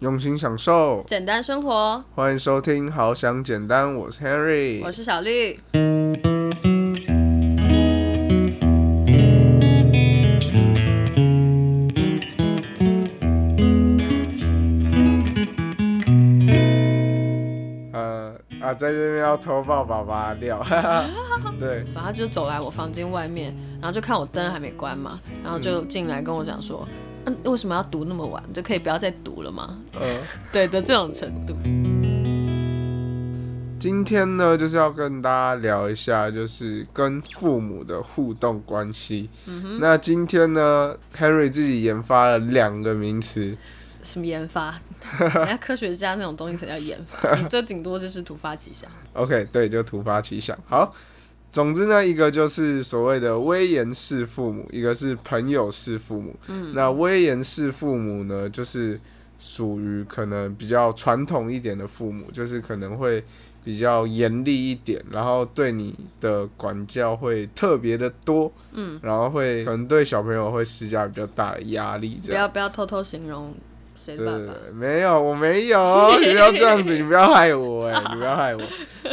用心享受，简单生活。欢迎收听《好想简单》，我是 Henry，我是小绿。呃啊，在这边要偷爆爸爸料，对，反正他就走来我房间外面，然后就看我灯还没关嘛，然后就进来跟我讲说，嗯、为什么要读那么晚？就可以不要再读了吗？呃，对的这种程度。今天呢就是要跟大家聊一下，就是跟父母的互动关系。那今天呢，Henry 自己研发了两个名词，什么研发？人家科学家那种东西才叫研发，你这顶多就是突发奇想。OK，对，就突发奇想。好，总之呢，一个就是所谓的威严式父母，一个是朋友式父母。嗯，那威严式父母呢，就是属于可能比较传统一点的父母，就是可能会比较严厉一点，然后对你的管教会特别的多。嗯，然后会可能对小朋友会施加比较大的压力，这样。不要不要偷偷形容谁爸爸。没有，我没有，你不要这样子，你不要害我哎、你不要害我。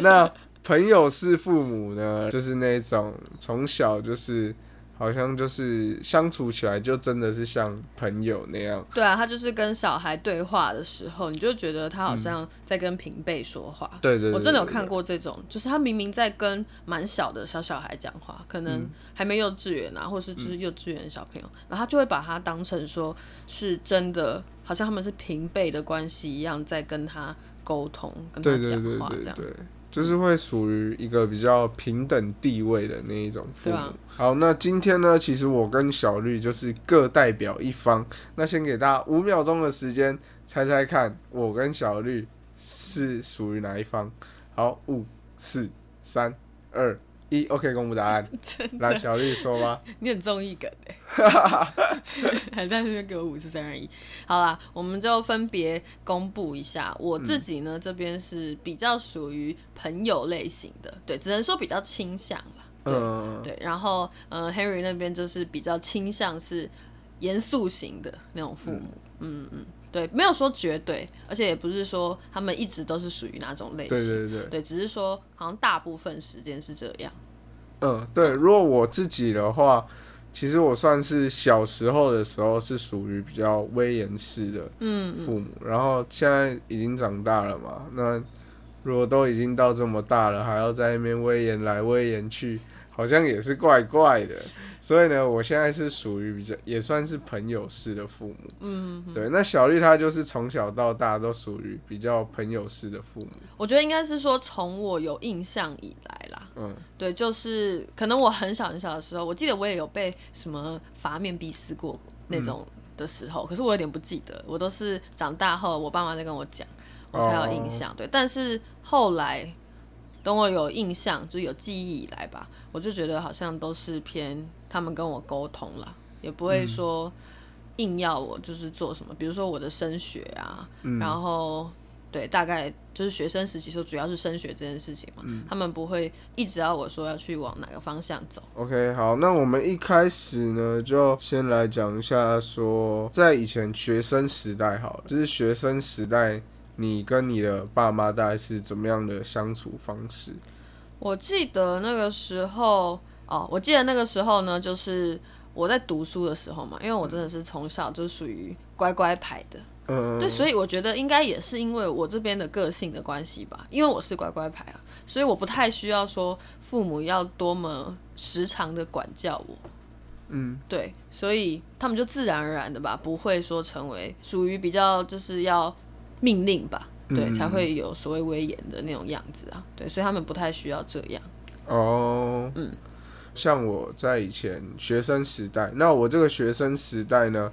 那朋友是父母呢，就是那种从小就是好像就是相处起来就真的是像朋友那样。对啊，他就是跟小孩对话的时候，你就觉得他好像在跟平辈说话。对对对对对我真的有看过这种，就是他明明在跟蛮小的小小孩讲话，可嗯能还没幼稚园啊，或是就是幼稚园小朋友，然后他就会把他当成说是真的，好像他们是平辈的关系一样，在跟他沟通，跟他讲话这样。对对，就是会属于一个比较平等地位的那一种父母。啊好，那今天呢，其实我跟小绿就是各代表一方。那先给大家五秒钟的时间猜猜看，我跟小绿是属于哪一方？好，五、四、三、二、一，OK，公布答案。来，小绿说吧。你很综艺梗哎、还在那边给我五四三二一。好啦，我们就分别公布一下。我自己呢、这边是比较属于朋友类型的，对，只能说比较倾向吧。对、嗯，对，然后呃，Henry 那边就是比较倾向是严肃型的那种父母。嗯嗯，对，没有说绝对，而且也不是说他们一直都是属于哪种类型。对对对。对，只是说好像大部分时间是这样。嗯，对，如果我自己的话，其实我算是小时候的时候是属于比较威严式的父母，然后现在已经长大了嘛，那如果都已经到这么大了，还要在那边威严来威严去，好像也是怪怪的。所以呢，我现在是属于比较也算是朋友式的父母。嗯，对。那小绿她就是从小到大都属于比较朋友式的父母。我觉得应该是说从我有印象以来啦，嗯，对，就是可能我很小很小的时候，我记得我也有被什么罚面壁思过那种的时候，可是我有点不记得，我都是长大后我爸妈在跟我讲，我才有印象。对，但是后来等我有印象，就是有记忆以来吧，我就觉得好像都是偏他们跟我沟通了，也不会说硬要我就是做什么，比如说我的升学啊，然后。对，大概就是学生时期时候，主要是升学这件事情嘛，他们不会一直要我说要去往哪个方向走。OK，好，那我们一开始呢，就先来讲一下说，在以前学生时代好了，就是学生时代，你跟你的爸妈大概是怎么样的相处方式？我记得那个时候，哦，我记得那个时候呢，就是我在读书的时候嘛，因为我真的是从小就属于乖乖牌的，嗯，对，所以我觉得应该也是因为我这边的个性的关系吧，因为我是乖乖牌啊，所以我不太需要说父母要多么时常的管教我。嗯，对，所以他们就自然而然的吧，不会说成为属于比较就是要命令吧，对，嗯才会有所谓威严的那种样子啊，对，所以他们不太需要这样。哦，嗯，像我在以前学生时代，那我这个学生时代呢，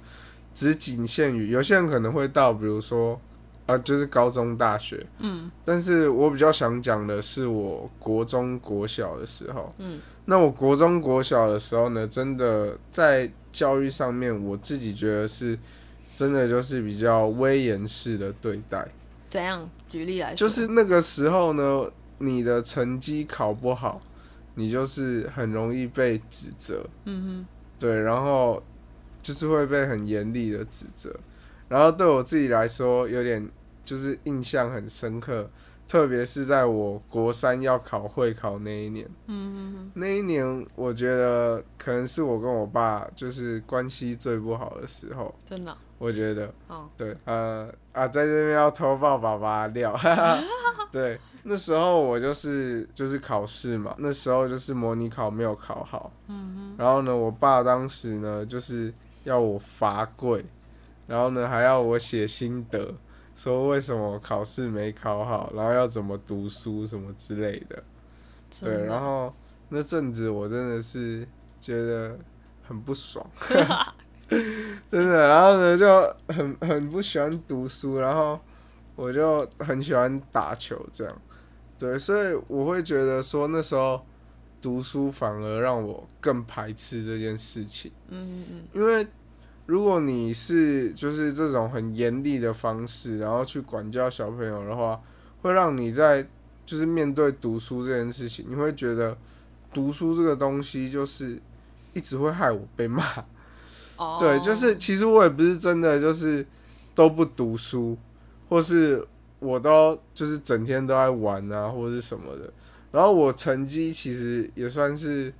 只仅限于有些人可能会到，比如说啊，就是高中、大学，嗯，但是我比较想讲的是我国中、国小的时候，嗯，那我国中、国小的时候呢，真的在教育上面，我自己觉得是真的就是比较威严式的对待，怎样？举例来说，就是那个时候呢，你的成绩考不好，你就是很容易被指责，嗯哼对，然后就是会被很严厉的指责。然后对我自己来说，有点就是印象很深刻，特别是在我国三要考会考那一年。嗯那一年我觉得可能是我跟我爸就是关系最不好的时候。真的。我觉得。哦。对，呃啊，在这边要偷爆爸爸料。对，那时候我就是就是考试嘛，那时候就是模拟考没有考好。嗯哼。然后呢，我爸当时呢就是要我罚跪。然后呢，还要我写心得，说为什么考试没考好，然后要怎么读书什么之类的。对，然后那阵子我真的是觉得很不爽，真的。然后呢，就很很不喜欢读书，然后我就很喜欢打球，这样。对，所以我会觉得说那时候读书反而让我更排斥这件事情。嗯嗯嗯，因为。如果你是就是这种很严厉的方式，然后去管教小朋友的话，会让你在就是面对读书这件事情，你会觉得读书这个东西就是一直会害我被骂。哦。对，就是其实我也不是真的就是都不读书，或是我都就是整天都在玩啊，或者是什么的。然后我成绩其实也算是。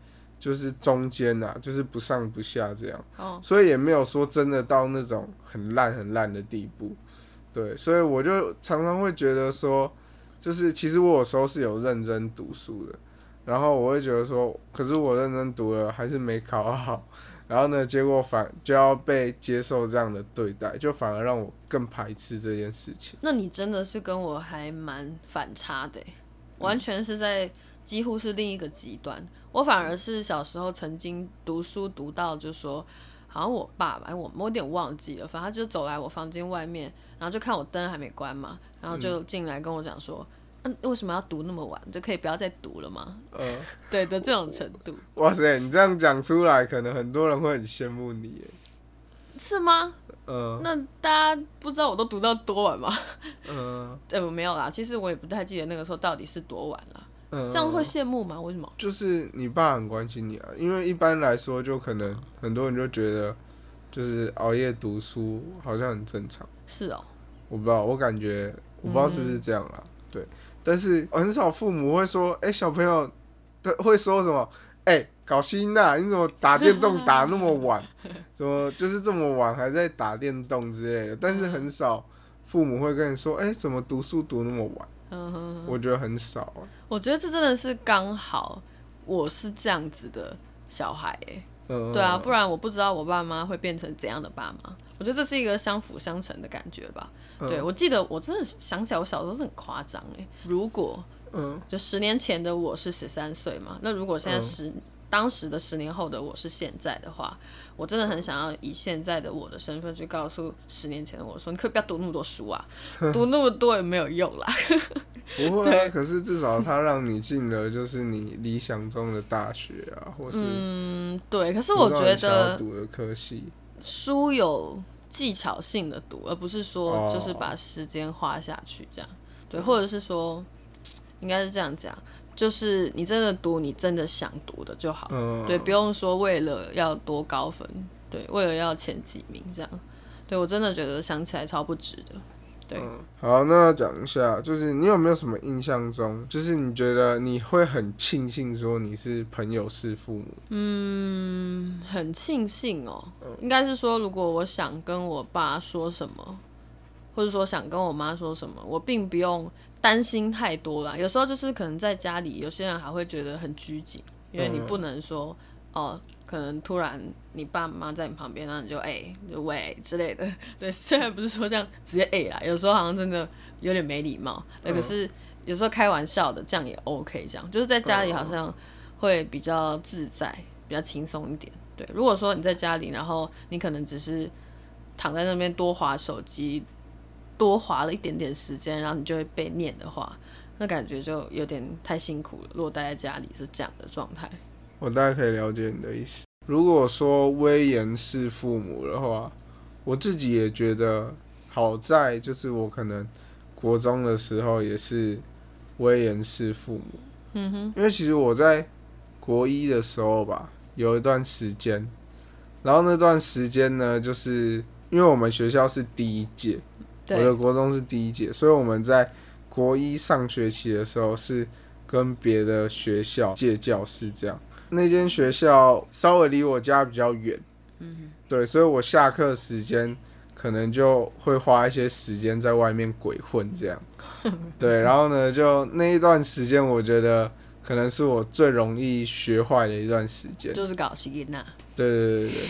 就是中间呐，就是不上不下这样，所以也没有说真的到那种很烂很烂的地步，对，所以我就常常会觉得说，就是其实我有时候是有认真读书的，然后我会觉得说，可是我认真读了还是没考好，然后呢，结果反就要被接受这样的对待，就反而让我更排斥这件事情。那你真的是跟我还蛮反差的，完全是在。几乎是另一个极端，我反而是小时候曾经读书读到，就说好像我爸吧，我我有点忘记了，反正就走来我房间外面，然后就看我灯还没关嘛，然后就进来跟我讲说，嗯，为什么要读那么晚？就可以不要再读了吗？嗯，对的这种程度。哇塞，你这样讲出来，可能很多人会很羡慕你耶，是吗？嗯，那大家不知道我都读到多晚吗？嗯，对，我没有啦，其实我也不太记得那个时候到底是多晚了。这样会羡慕吗？为什么？就是你爸很关心你啊，因为一般来说，就可能很多人就觉得，就是熬夜读书好像很正常。是哦，我不知道，我感觉我不知道是不是这样啦。对，但是很少父母会说，哎，小朋友，他会说什么？哎，搞心呐，你怎么打电动打那么晚？怎么就是这么晚还在打电动之类的？但是很少父母会跟你说，哎，怎么读书读那么晚？嗯哼，我觉得很少。我觉得这真的是刚好，我是这样子的小孩哎。嗯，对啊，不然我不知道我爸妈会变成怎样的爸妈。我觉得这是一个相辅相成的感觉吧。对，我记得我真的想起来，我小时候是很夸张哎。如果，嗯，就十年前的我是十三岁嘛，那如果现在十。当时的十年后的我是现在的话，我真的很想要以现在的我的身份去告诉十年前的我说：“你可以不要读那么多书啊，读那么多也没有用啦。”不会啊，可是至少他让你进了就是你理想中的大学啊，或是嗯，对。可是我觉得读的科系书有技巧性的读，而不是说就是把时间花下去这样。对，或者是说应该是这样讲。就是你真的读你真的想读的就好，对，不用说为了要多高分，对，为了要前几名这样，对我真的觉得想起来超不值的，对。好，那讲一下，就是你有没有什么印象中，就是你觉得你会很庆幸说你是朋友是父母？嗯，很庆幸哦，应该是说如果我想跟我爸说什么，或者说想跟我妈说什么，我并不用。担心太多了，有时候就是可能在家里，有些人还会觉得很拘谨，因为你不能说哦，可能突然你爸妈在你旁边，然后你就哎，就喂之类的。对，虽然不是说这样直接哎啦，有时候好像真的有点没礼貌。对，可是有时候开玩笑的，这样也 OK。这样就是在家里好像会比较自在，比较轻松一点。对，如果说你在家里，然后你可能只是躺在那边多划手机。多花了一点点时间，然后你就会被念的话，那感觉就有点太辛苦了。如果待在家里是这样的状态，我大概可以了解你的意思。如果说威严是父母的话，我自己也觉得好在就是我可能国中的时候也是威严是父母。嗯哼，因为其实我在国一的时候吧，有一段时间，然后那段时间呢，就是因为我们学校是第一届，我的对，国中是第一届，所以我们在国一上学期的时候是跟别的学校借教室这样。那间学校稍微离我家比较远，嗯对，所以我下课时间可能就会花一些时间在外面鬼混这样。对，然后呢，就那一段时间，我觉得可能是我最容易学坏的一段时间。就是搞西吉娜，对对对对，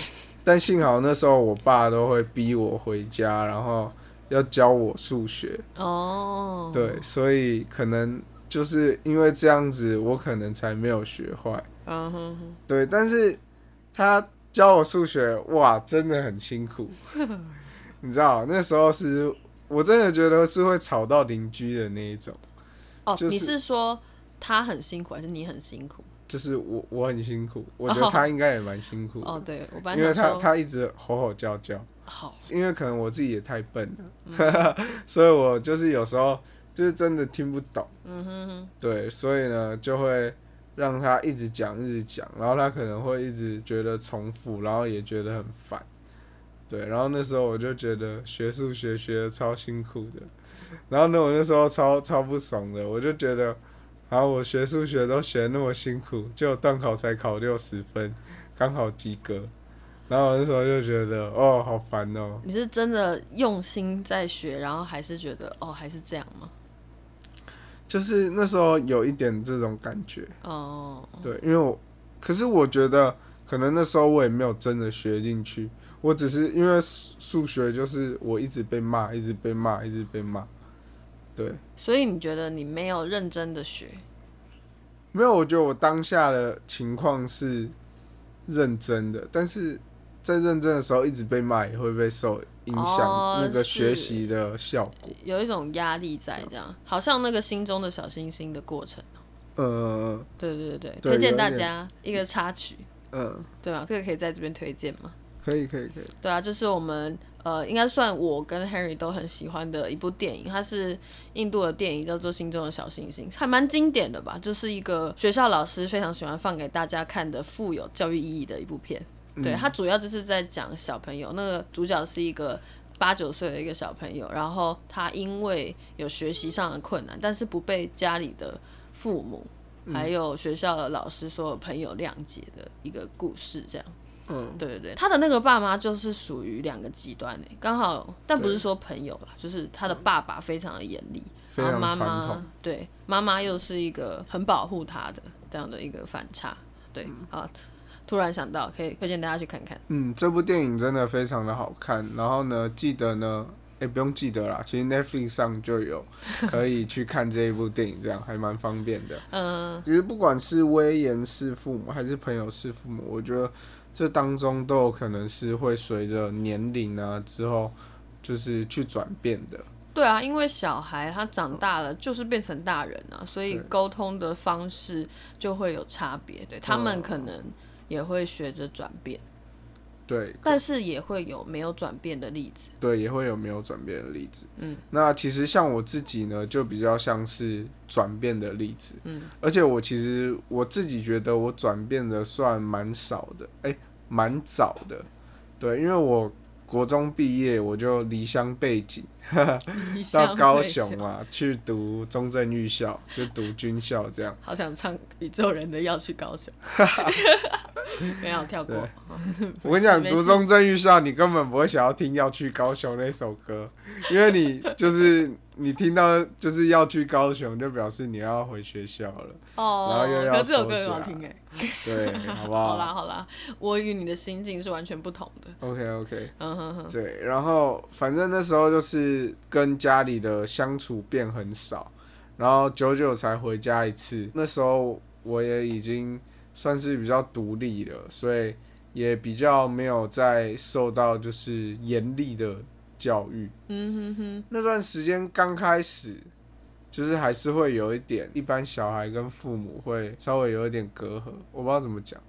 但幸好那时候我爸都会逼我回家，然后要教我数学。哦，对，所以可能就是因为这样子，我可能才没有学坏。嗯哼哼，对，但是他教我数学，哇，真的很辛苦。你知道，那时候是我真的觉得是会吵到邻居的那一种，哦，就是你是说他很辛苦，还是你很辛苦？就是我我很辛苦，我觉得他应该也蛮辛苦的，哦，对因为他他一直吼吼叫叫。好，因为可能我自己也太笨了，所以我就是有时候就是真的听不懂，嗯哼哼，对，所以呢就会让他一直讲一直讲，然后他可能会一直觉得重复，然后也觉得很烦，对，然后那时候我就觉得学数学学的超辛苦的，然后呢我那时候超超不爽的，我就觉得，啊我学数学都学那么辛苦，就段考才考六十分，刚好及格。然后我那时候就觉得，哦，好烦哦。你是真的用心在学，然后还是觉得哦还是这样吗？就是那时候有一点这种感觉，哦，对，因为我，可是我觉得可能那时候我也没有真的学进去，我只是因为数数学就是我一直被骂，一直被骂，一直被骂，对，所以你觉得你没有认真的学？没有，我觉得我当下的情况是认真的，但是在认真的时候一直被骂，也会被受影响哦那个学习的效果，有一种压力在，这样好像那个心中的小星星的过程。呃，对对对对，推荐大家一个插曲，嗯，对吧？这个可以在这边推荐吗？可以，可以，可以，对啊，就是我们呃，应该算我跟 Henry 都很喜欢的一部电影，它是印度的电影，叫做《心中的小星星》，还蛮经典的吧？就是一个学校老师非常喜欢放给大家看的富有教育意义的一部片。对，它主要就是在讲小朋友，那个主角是一个八九岁的一个小朋友，然后他因为有学习上的困难，但是不被家里的父母还有学校的老师所有朋友谅解的一个故事，这样。嗯，对对对，他的那个爸妈就是属于两个极端诶，刚好，但不是说朋友啦，就是他的爸爸非常的严厉，非然后妈妈，对妈妈又是一个很保护他的这样的一个反差，对啊，突然想到可以推荐大家去看看，嗯，这部电影真的非常的好看。然后呢，记得呢，哎、不用记得啦，其实 Netflix 上就有可以去看这一部电影，这样还蛮方便的。嗯、其实不管是威严是父母还是朋友是父母，我觉得这当中都有可能是会随着年龄啊之后，就是去转变的。对啊，因为小孩他长大了就是变成大人啊，所以沟通的方式就会有差别，对他们嗯可能也会学着转变，对，但是也会有没有转变的例子，对，也会有没有转变的例子。嗯，那其实像我自己呢，就比较像是转变的例子。嗯，而且我其实我自己觉得我转变的算蛮少的，哎、蛮早的。对，因为我国中毕业我就离乡背景到高雄嘛，去读中正预校，就读军校这样。好想唱宇宙人的要去高雄，没有跳过。我跟你讲，读中正预校，你根本不会想要听要去高雄那首歌，因为你就是你听到就是要去高雄，就表示你要回学校了。哦，然后又要可是这首歌听哎。对，好不好 好啦好好啦，我与你的心境是完全不同的。？OK OK。嗯哼哼，对，然后反正那时候就是跟家里的相处变很少，然后久久才回家一次。那时候我也已经算是比较独立了，所以也比较没有再受到就是严厉的教育。嗯哼哼，那段时间刚开始，就是还是会有一点，一般小孩跟父母会稍微有一点隔阂，我不知道怎么讲，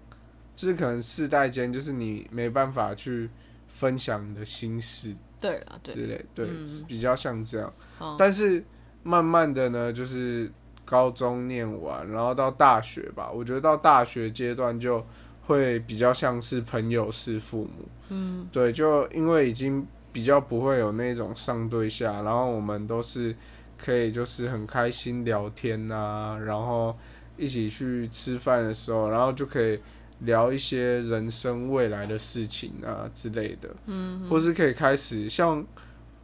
就是可能世代间就是你没办法去分享你的心事。对啊对，之类，对，嗯比较像这样。哦但是慢慢的呢，就是高中念完，然后到大学吧，我觉得到大学阶段就会比较像是朋友是父母。嗯对，就因为已经比较不会有那种上对下，然后我们都是可以就是很开心聊天啊，然后一起去吃饭的时候，然后就可以聊一些人生未来的事情啊之类的，嗯，或是可以开始像，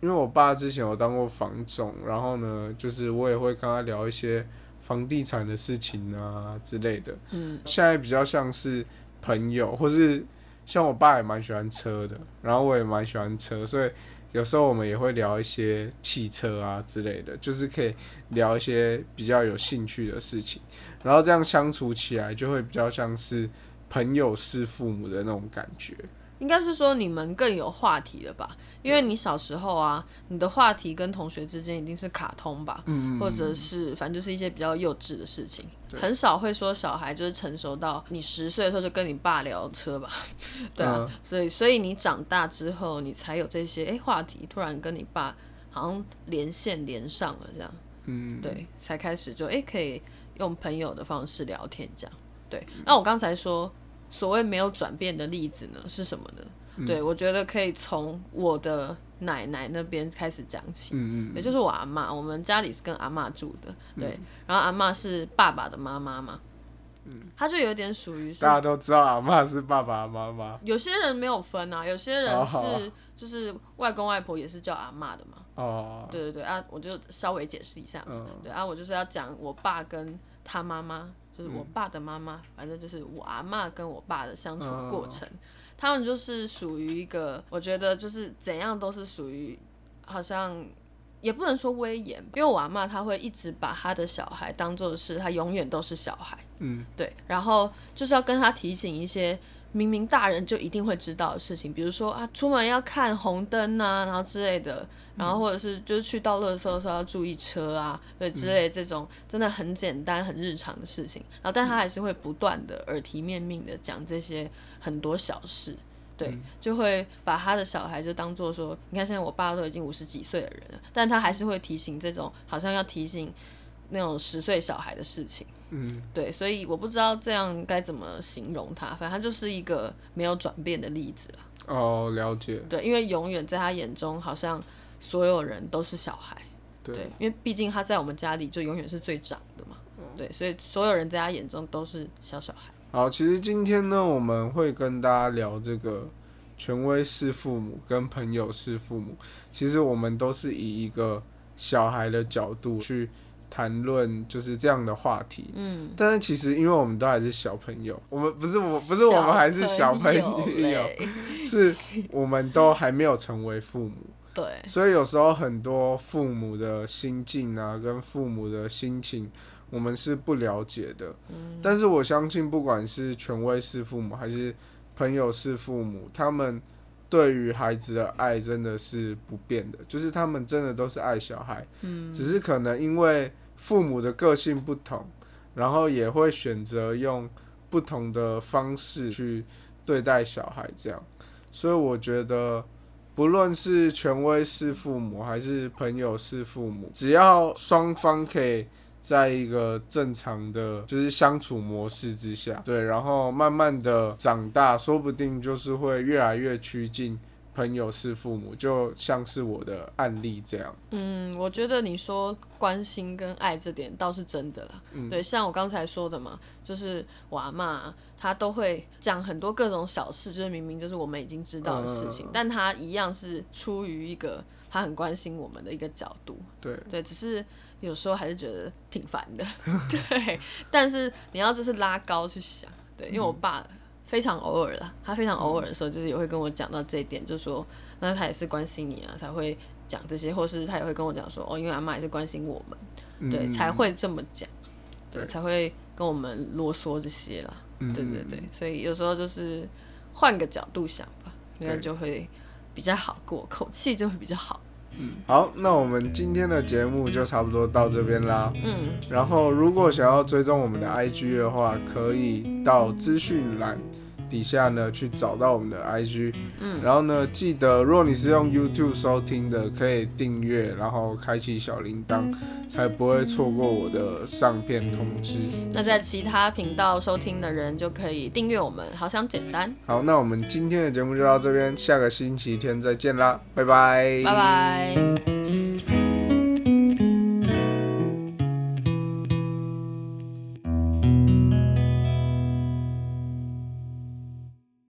因为我爸之前有当过房总，然后呢，就是我也会跟他聊一些房地产的事情啊之类的，嗯，现在比较像是朋友，或是。像我爸也蛮喜欢车的，然后我也蛮喜欢车，所以有时候我们也会聊一些汽车啊之类的，就是可以聊一些比较有兴趣的事情，然后这样相处起来就会比较像是朋友是父母的那种感觉。应该是说你们更有话题了吧？因为你小时候啊，你的话题跟同学之间一定是卡通吧，或者是反正就是一些比较幼稚的事情，很少会说小孩就是成熟到你十岁的时候就跟你爸聊车吧，对啊，所以所以你长大之后你才有这些哎话题，突然跟你爸好像连线连上了这样，嗯，对，才开始就哎可以用朋友的方式聊天这样，对，那我刚才说。所谓没有转变的例子呢，是什么呢？对我觉得可以从我的奶奶那边开始讲起，嗯嗯，也就是我阿妈，我们家里是跟阿妈住的，对，然后阿妈是爸爸的妈妈嘛，嗯，他就有点属于大家都知道阿妈是爸爸妈妈，有些人没有分啊，有些人是就是外公外婆也是叫阿妈的嘛，哦，对对对啊，我就稍微解释一下，嗯，对啊，我就是要讲我爸跟他妈妈。就是我爸的妈妈，反正就是我阿妈跟我爸的相处过程，他们就是属于一个，我觉得就是怎样都是属于，好像也不能说威严，因为我阿妈她会一直把她的小孩当做是她永远都是小孩，嗯，对，然后就是要跟他提醒一些。明明大人就一定会知道的事情，比如说啊，出门要看红灯啊，然后之类的，然后或者是就是去到垃圾的时候要注意车啊，对之类这种真的很简单很日常的事情，然后但他还是会不断的耳提面命的讲这些很多小事，对，就会把他的小孩就当做说，你看现在我爸都已经五十几岁的人了，但他还是会提醒这种好像要提醒那种十岁小孩的事情。嗯，对，所以我不知道这样该怎么形容他，反正他就是一个没有转变的例子哦，了解。对，因为永远在他眼中，好像所有人都是小孩。对，因为毕竟他在我们家里就永远是最长的嘛。对，所以所有人在他眼中都是小小孩。好，其实今天呢，我们会跟大家聊这个权威式父母跟朋友式父母。其实我们都是以一个小孩的角度去。谈论就是这样的话题，嗯，但是其实因为我们都还是小朋友，我们不是我不是我们还是小朋友，是我们都还没有成为父母，对，所以有时候很多父母的心境啊，跟父母的心情，我们是不了解的，嗯，但是我相信，不管是权威式父母还是朋友式父母，他们对于孩子的爱真的是不变的，就是他们真的都是爱小孩，嗯，只是可能因为。父母的个性不同，然后也会选择用不同的方式去对待小孩，这样。所以我觉得，不论是权威式父母还是朋友式父母，只要双方可以在一个正常的就是相处模式之下，对，然后慢慢的长大，说不定就是会越来越趋近。朋友是父母，就像是我的案例这样。嗯，我觉得你说关心跟爱这点倒是真的啦。嗯，对，像我刚才说的嘛，就是我阿妈，她都会讲很多各种小事，就是明明就是我们已经知道的事情，但她一样是出于一个她很关心我们的一个角度。对，对，只是有时候还是觉得挺烦的。对，但是你要就是拉高去想，对，因为我爸。非常偶尔啦，他非常偶尔的时候，就是也会跟我讲到这一点，就说那他也是关心你啊，才会讲这些，或是他也会跟我讲说，哦，因为阿妈也是关心我们，对，才会这么讲，对，才会跟我们啰嗦这些啦，对对对，所以有时候就是换个角度想吧，应该就会比较好过，口气就会比较好。嗯，好，那我们今天的节目就差不多到这边啦。嗯，然后如果想要追踪我们的 IG 的话，可以到资讯栏。底下呢去找到我们的 IG，嗯，然后呢记得，如果你是用 YouTube 收听的，可以订阅，然后开启小铃铛，才不会错过我的上片通知。那在其他频道收听的人就可以订阅我们，好想简单。好，那我们今天的节目就到这边，下个星期天再见啦，拜拜，拜拜。